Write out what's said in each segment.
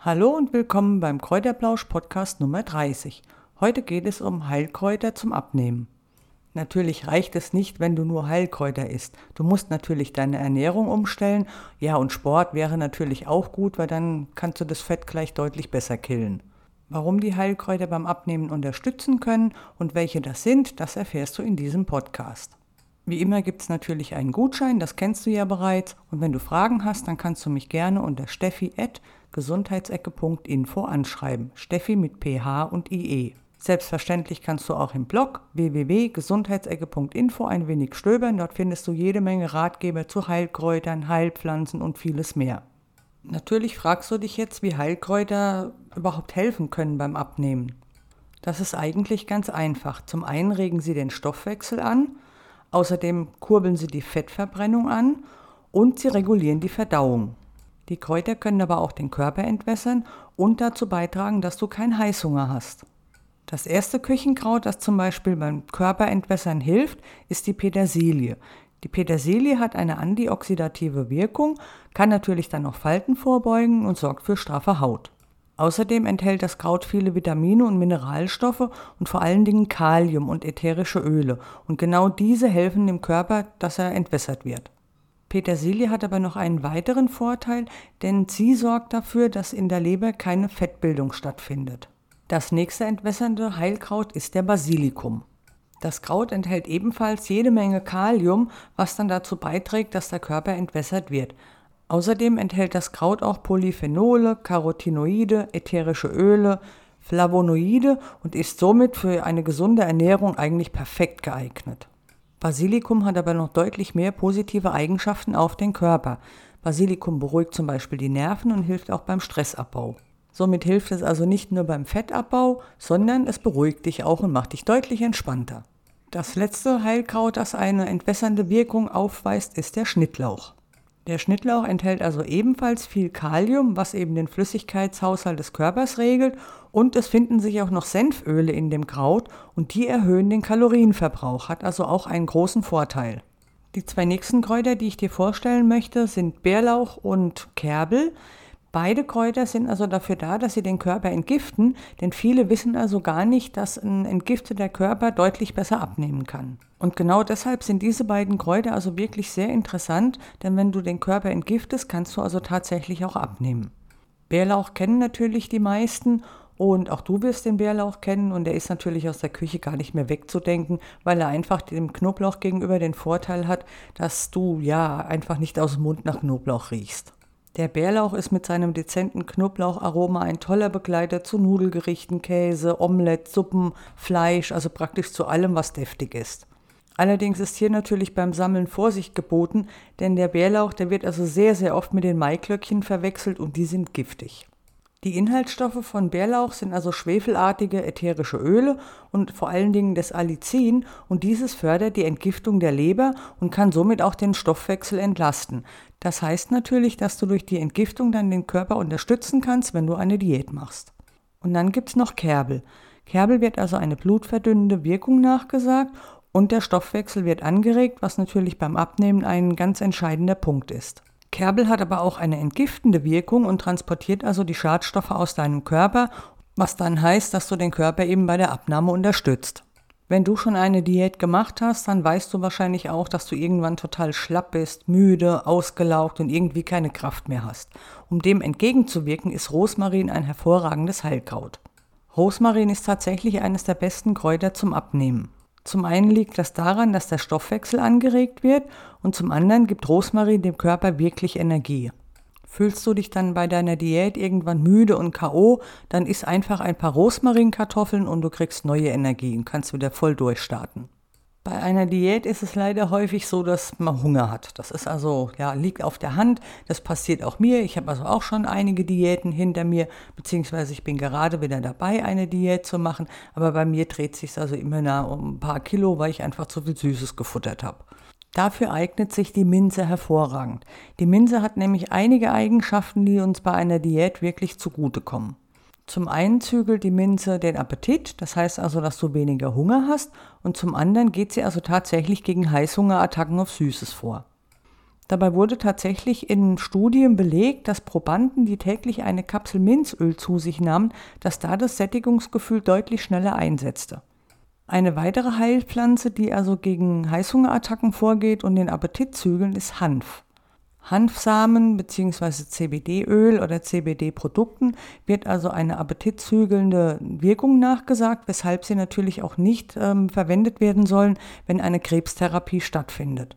Hallo und willkommen beim Kräuterblausch Podcast Nummer 30. Heute geht es um Heilkräuter zum Abnehmen. Natürlich reicht es nicht, wenn du nur Heilkräuter isst. Du musst natürlich deine Ernährung umstellen. Ja, und Sport wäre natürlich auch gut, weil dann kannst du das Fett gleich deutlich besser killen. Warum die Heilkräuter beim Abnehmen unterstützen können und welche das sind, das erfährst du in diesem Podcast. Wie immer gibt es natürlich einen Gutschein, das kennst du ja bereits. Und wenn du Fragen hast, dann kannst du mich gerne unter steffi.gesundheitsecke.info anschreiben. Steffi mit PH und IE. Selbstverständlich kannst du auch im Blog www.gesundheitsecke.info ein wenig stöbern. Dort findest du jede Menge Ratgeber zu Heilkräutern, Heilpflanzen und vieles mehr. Natürlich fragst du dich jetzt, wie Heilkräuter überhaupt helfen können beim Abnehmen. Das ist eigentlich ganz einfach. Zum einen regen sie den Stoffwechsel an, Außerdem kurbeln sie die Fettverbrennung an und sie regulieren die Verdauung. Die Kräuter können aber auch den Körper entwässern und dazu beitragen, dass du keinen Heißhunger hast. Das erste Küchenkraut, das zum Beispiel beim Körperentwässern hilft, ist die Petersilie. Die Petersilie hat eine antioxidative Wirkung, kann natürlich dann noch Falten vorbeugen und sorgt für straffe Haut. Außerdem enthält das Kraut viele Vitamine und Mineralstoffe und vor allen Dingen Kalium und ätherische Öle. Und genau diese helfen dem Körper, dass er entwässert wird. Petersilie hat aber noch einen weiteren Vorteil, denn sie sorgt dafür, dass in der Leber keine Fettbildung stattfindet. Das nächste entwässernde Heilkraut ist der Basilikum. Das Kraut enthält ebenfalls jede Menge Kalium, was dann dazu beiträgt, dass der Körper entwässert wird. Außerdem enthält das Kraut auch Polyphenole, Carotinoide, ätherische Öle, Flavonoide und ist somit für eine gesunde Ernährung eigentlich perfekt geeignet. Basilikum hat aber noch deutlich mehr positive Eigenschaften auf den Körper. Basilikum beruhigt zum Beispiel die Nerven und hilft auch beim Stressabbau. Somit hilft es also nicht nur beim Fettabbau, sondern es beruhigt dich auch und macht dich deutlich entspannter. Das letzte Heilkraut, das eine entwässernde Wirkung aufweist, ist der Schnittlauch. Der Schnittlauch enthält also ebenfalls viel Kalium, was eben den Flüssigkeitshaushalt des Körpers regelt und es finden sich auch noch Senföle in dem Kraut und die erhöhen den Kalorienverbrauch, hat also auch einen großen Vorteil. Die zwei nächsten Kräuter, die ich dir vorstellen möchte, sind Bärlauch und Kerbel. Beide Kräuter sind also dafür da, dass sie den Körper entgiften, denn viele wissen also gar nicht, dass ein entgifteter Körper deutlich besser abnehmen kann. Und genau deshalb sind diese beiden Kräuter also wirklich sehr interessant, denn wenn du den Körper entgiftest, kannst du also tatsächlich auch abnehmen. Bärlauch kennen natürlich die meisten und auch du wirst den Bärlauch kennen und er ist natürlich aus der Küche gar nicht mehr wegzudenken, weil er einfach dem Knoblauch gegenüber den Vorteil hat, dass du ja einfach nicht aus dem Mund nach Knoblauch riechst. Der Bärlauch ist mit seinem dezenten Knoblaucharoma ein toller Begleiter zu Nudelgerichten, Käse, Omelette, Suppen, Fleisch, also praktisch zu allem, was deftig ist. Allerdings ist hier natürlich beim Sammeln Vorsicht geboten, denn der Bärlauch, der wird also sehr, sehr oft mit den Maiklöckchen verwechselt und die sind giftig. Die Inhaltsstoffe von Bärlauch sind also schwefelartige ätherische Öle und vor allen Dingen das Allicin und dieses fördert die Entgiftung der Leber und kann somit auch den Stoffwechsel entlasten. Das heißt natürlich, dass du durch die Entgiftung dann den Körper unterstützen kannst, wenn du eine Diät machst. Und dann gibt's noch Kerbel. Kerbel wird also eine blutverdünnende Wirkung nachgesagt und der Stoffwechsel wird angeregt, was natürlich beim Abnehmen ein ganz entscheidender Punkt ist. Kerbel hat aber auch eine entgiftende Wirkung und transportiert also die Schadstoffe aus deinem Körper, was dann heißt, dass du den Körper eben bei der Abnahme unterstützt. Wenn du schon eine Diät gemacht hast, dann weißt du wahrscheinlich auch, dass du irgendwann total schlapp bist, müde, ausgelaugt und irgendwie keine Kraft mehr hast. Um dem entgegenzuwirken, ist Rosmarin ein hervorragendes Heilkraut. Rosmarin ist tatsächlich eines der besten Kräuter zum Abnehmen. Zum einen liegt das daran, dass der Stoffwechsel angeregt wird und zum anderen gibt Rosmarin dem Körper wirklich Energie. Fühlst du dich dann bei deiner Diät irgendwann müde und KO, dann isst einfach ein paar Rosmarinkartoffeln und du kriegst neue Energie und kannst wieder voll durchstarten. Bei einer Diät ist es leider häufig so, dass man Hunger hat. Das ist also, ja, liegt auf der Hand. Das passiert auch mir. Ich habe also auch schon einige Diäten hinter mir, beziehungsweise ich bin gerade wieder dabei, eine Diät zu machen. Aber bei mir dreht sich also immer nah um ein paar Kilo, weil ich einfach zu viel Süßes gefuttert habe. Dafür eignet sich die Minze hervorragend. Die Minze hat nämlich einige Eigenschaften, die uns bei einer Diät wirklich zugutekommen. Zum einen zügelt die Minze den Appetit, das heißt also, dass du weniger Hunger hast, und zum anderen geht sie also tatsächlich gegen Heißhungerattacken auf Süßes vor. Dabei wurde tatsächlich in Studien belegt, dass Probanden, die täglich eine Kapsel Minzöl zu sich nahmen, dass da das Sättigungsgefühl deutlich schneller einsetzte. Eine weitere Heilpflanze, die also gegen Heißhungerattacken vorgeht und den Appetit zügeln, ist Hanf. Hanfsamen bzw. CBD-Öl oder CBD-Produkten wird also eine appetitzügelnde Wirkung nachgesagt, weshalb sie natürlich auch nicht ähm, verwendet werden sollen, wenn eine Krebstherapie stattfindet.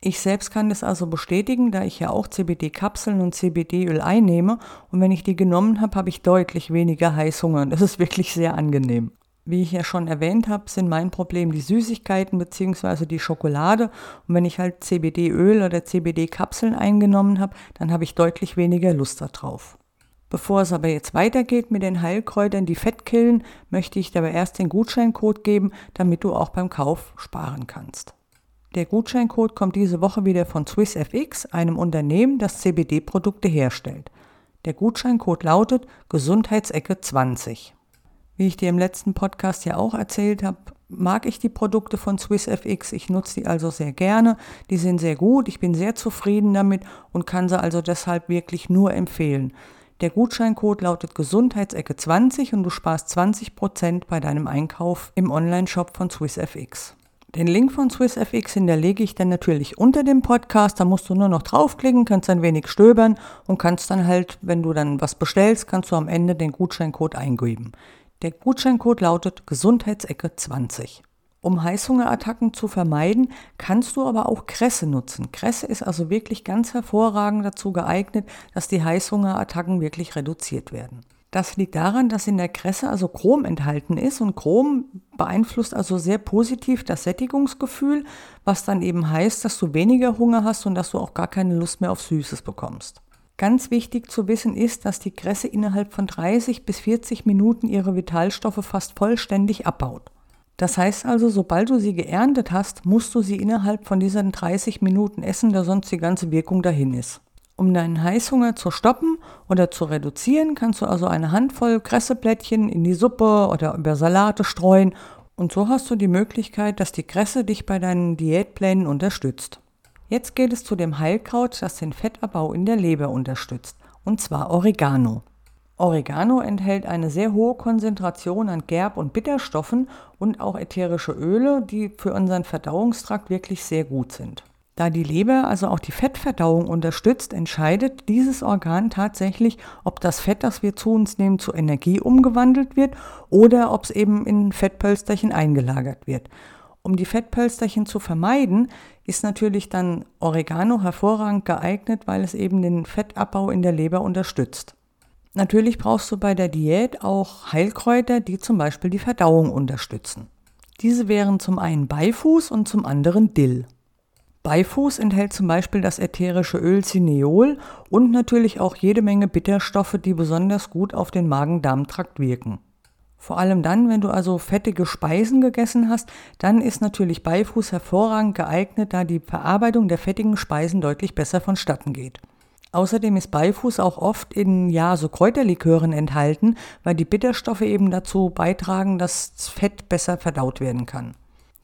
Ich selbst kann das also bestätigen, da ich ja auch CBD-Kapseln und CBD-Öl einnehme und wenn ich die genommen habe, habe ich deutlich weniger Heißhunger das ist wirklich sehr angenehm. Wie ich ja schon erwähnt habe, sind mein Problem die Süßigkeiten bzw. die Schokolade und wenn ich halt CBD-Öl oder CBD-Kapseln eingenommen habe, dann habe ich deutlich weniger Lust darauf. Bevor es aber jetzt weitergeht mit den Heilkräutern, die Fett killen, möchte ich dir aber erst den Gutscheincode geben, damit du auch beim Kauf sparen kannst. Der Gutscheincode kommt diese Woche wieder von SwissFX, einem Unternehmen, das CBD-Produkte herstellt. Der Gutscheincode lautet Gesundheitsecke 20. Wie ich dir im letzten Podcast ja auch erzählt habe, mag ich die Produkte von SwissFX. Ich nutze die also sehr gerne. Die sind sehr gut. Ich bin sehr zufrieden damit und kann sie also deshalb wirklich nur empfehlen. Der Gutscheincode lautet Gesundheitsecke 20 und du sparst 20% bei deinem Einkauf im Onlineshop von SwissFX. Den Link von SwissFX hinterlege ich dann natürlich unter dem Podcast. Da musst du nur noch draufklicken, kannst ein wenig stöbern und kannst dann halt, wenn du dann was bestellst, kannst du am Ende den Gutscheincode eingeben. Der Gutscheincode lautet Gesundheitsecke 20. Um Heißhungerattacken zu vermeiden, kannst du aber auch Kresse nutzen. Kresse ist also wirklich ganz hervorragend dazu geeignet, dass die Heißhungerattacken wirklich reduziert werden. Das liegt daran, dass in der Kresse also Chrom enthalten ist und Chrom beeinflusst also sehr positiv das Sättigungsgefühl, was dann eben heißt, dass du weniger Hunger hast und dass du auch gar keine Lust mehr auf Süßes bekommst. Ganz wichtig zu wissen ist, dass die Kresse innerhalb von 30 bis 40 Minuten ihre Vitalstoffe fast vollständig abbaut. Das heißt also, sobald du sie geerntet hast, musst du sie innerhalb von diesen 30 Minuten essen, da sonst die ganze Wirkung dahin ist. Um deinen Heißhunger zu stoppen oder zu reduzieren, kannst du also eine Handvoll Kresseblättchen in die Suppe oder über Salate streuen und so hast du die Möglichkeit, dass die Kresse dich bei deinen Diätplänen unterstützt. Jetzt geht es zu dem Heilkraut, das den Fettabbau in der Leber unterstützt, und zwar Oregano. Oregano enthält eine sehr hohe Konzentration an Gerb- und Bitterstoffen und auch ätherische Öle, die für unseren Verdauungstrakt wirklich sehr gut sind. Da die Leber also auch die Fettverdauung unterstützt, entscheidet dieses Organ tatsächlich, ob das Fett, das wir zu uns nehmen, zu Energie umgewandelt wird oder ob es eben in Fettpölsterchen eingelagert wird. Um die Fettpölsterchen zu vermeiden, ist natürlich dann Oregano hervorragend geeignet, weil es eben den Fettabbau in der Leber unterstützt. Natürlich brauchst du bei der Diät auch Heilkräuter, die zum Beispiel die Verdauung unterstützen. Diese wären zum einen Beifuß und zum anderen Dill. Beifuß enthält zum Beispiel das ätherische Öl Cineol und natürlich auch jede Menge Bitterstoffe, die besonders gut auf den Magen-Darm-Trakt wirken. Vor allem dann, wenn du also fettige Speisen gegessen hast, dann ist natürlich Beifuß hervorragend geeignet, da die Verarbeitung der fettigen Speisen deutlich besser vonstatten geht. Außerdem ist Beifuß auch oft in ja so Kräuterlikören enthalten, weil die Bitterstoffe eben dazu beitragen, dass Fett besser verdaut werden kann.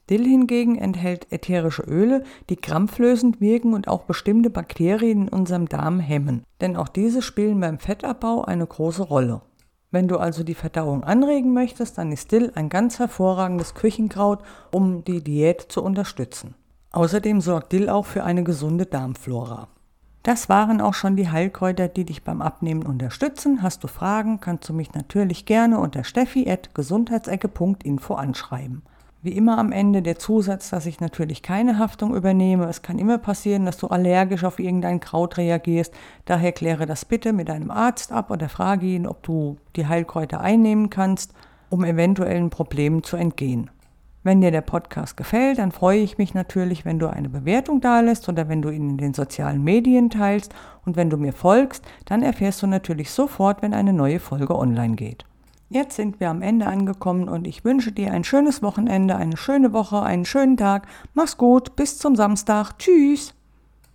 Dill hingegen enthält ätherische Öle, die krampflösend wirken und auch bestimmte Bakterien in unserem Darm hemmen. Denn auch diese spielen beim Fettabbau eine große Rolle. Wenn du also die Verdauung anregen möchtest, dann ist Dill ein ganz hervorragendes Küchenkraut, um die Diät zu unterstützen. Außerdem sorgt Dill auch für eine gesunde Darmflora. Das waren auch schon die Heilkräuter, die dich beim Abnehmen unterstützen. Hast du Fragen, kannst du mich natürlich gerne unter steffi.gesundheitsecke.info anschreiben. Wie immer am Ende der Zusatz, dass ich natürlich keine Haftung übernehme. Es kann immer passieren, dass du allergisch auf irgendein Kraut reagierst. Daher kläre das bitte mit deinem Arzt ab oder frage ihn, ob du die Heilkräuter einnehmen kannst, um eventuellen Problemen zu entgehen. Wenn dir der Podcast gefällt, dann freue ich mich natürlich, wenn du eine Bewertung dalässt oder wenn du ihn in den sozialen Medien teilst. Und wenn du mir folgst, dann erfährst du natürlich sofort, wenn eine neue Folge online geht. Jetzt sind wir am Ende angekommen und ich wünsche dir ein schönes Wochenende, eine schöne Woche, einen schönen Tag. Mach's gut, bis zum Samstag. Tschüss.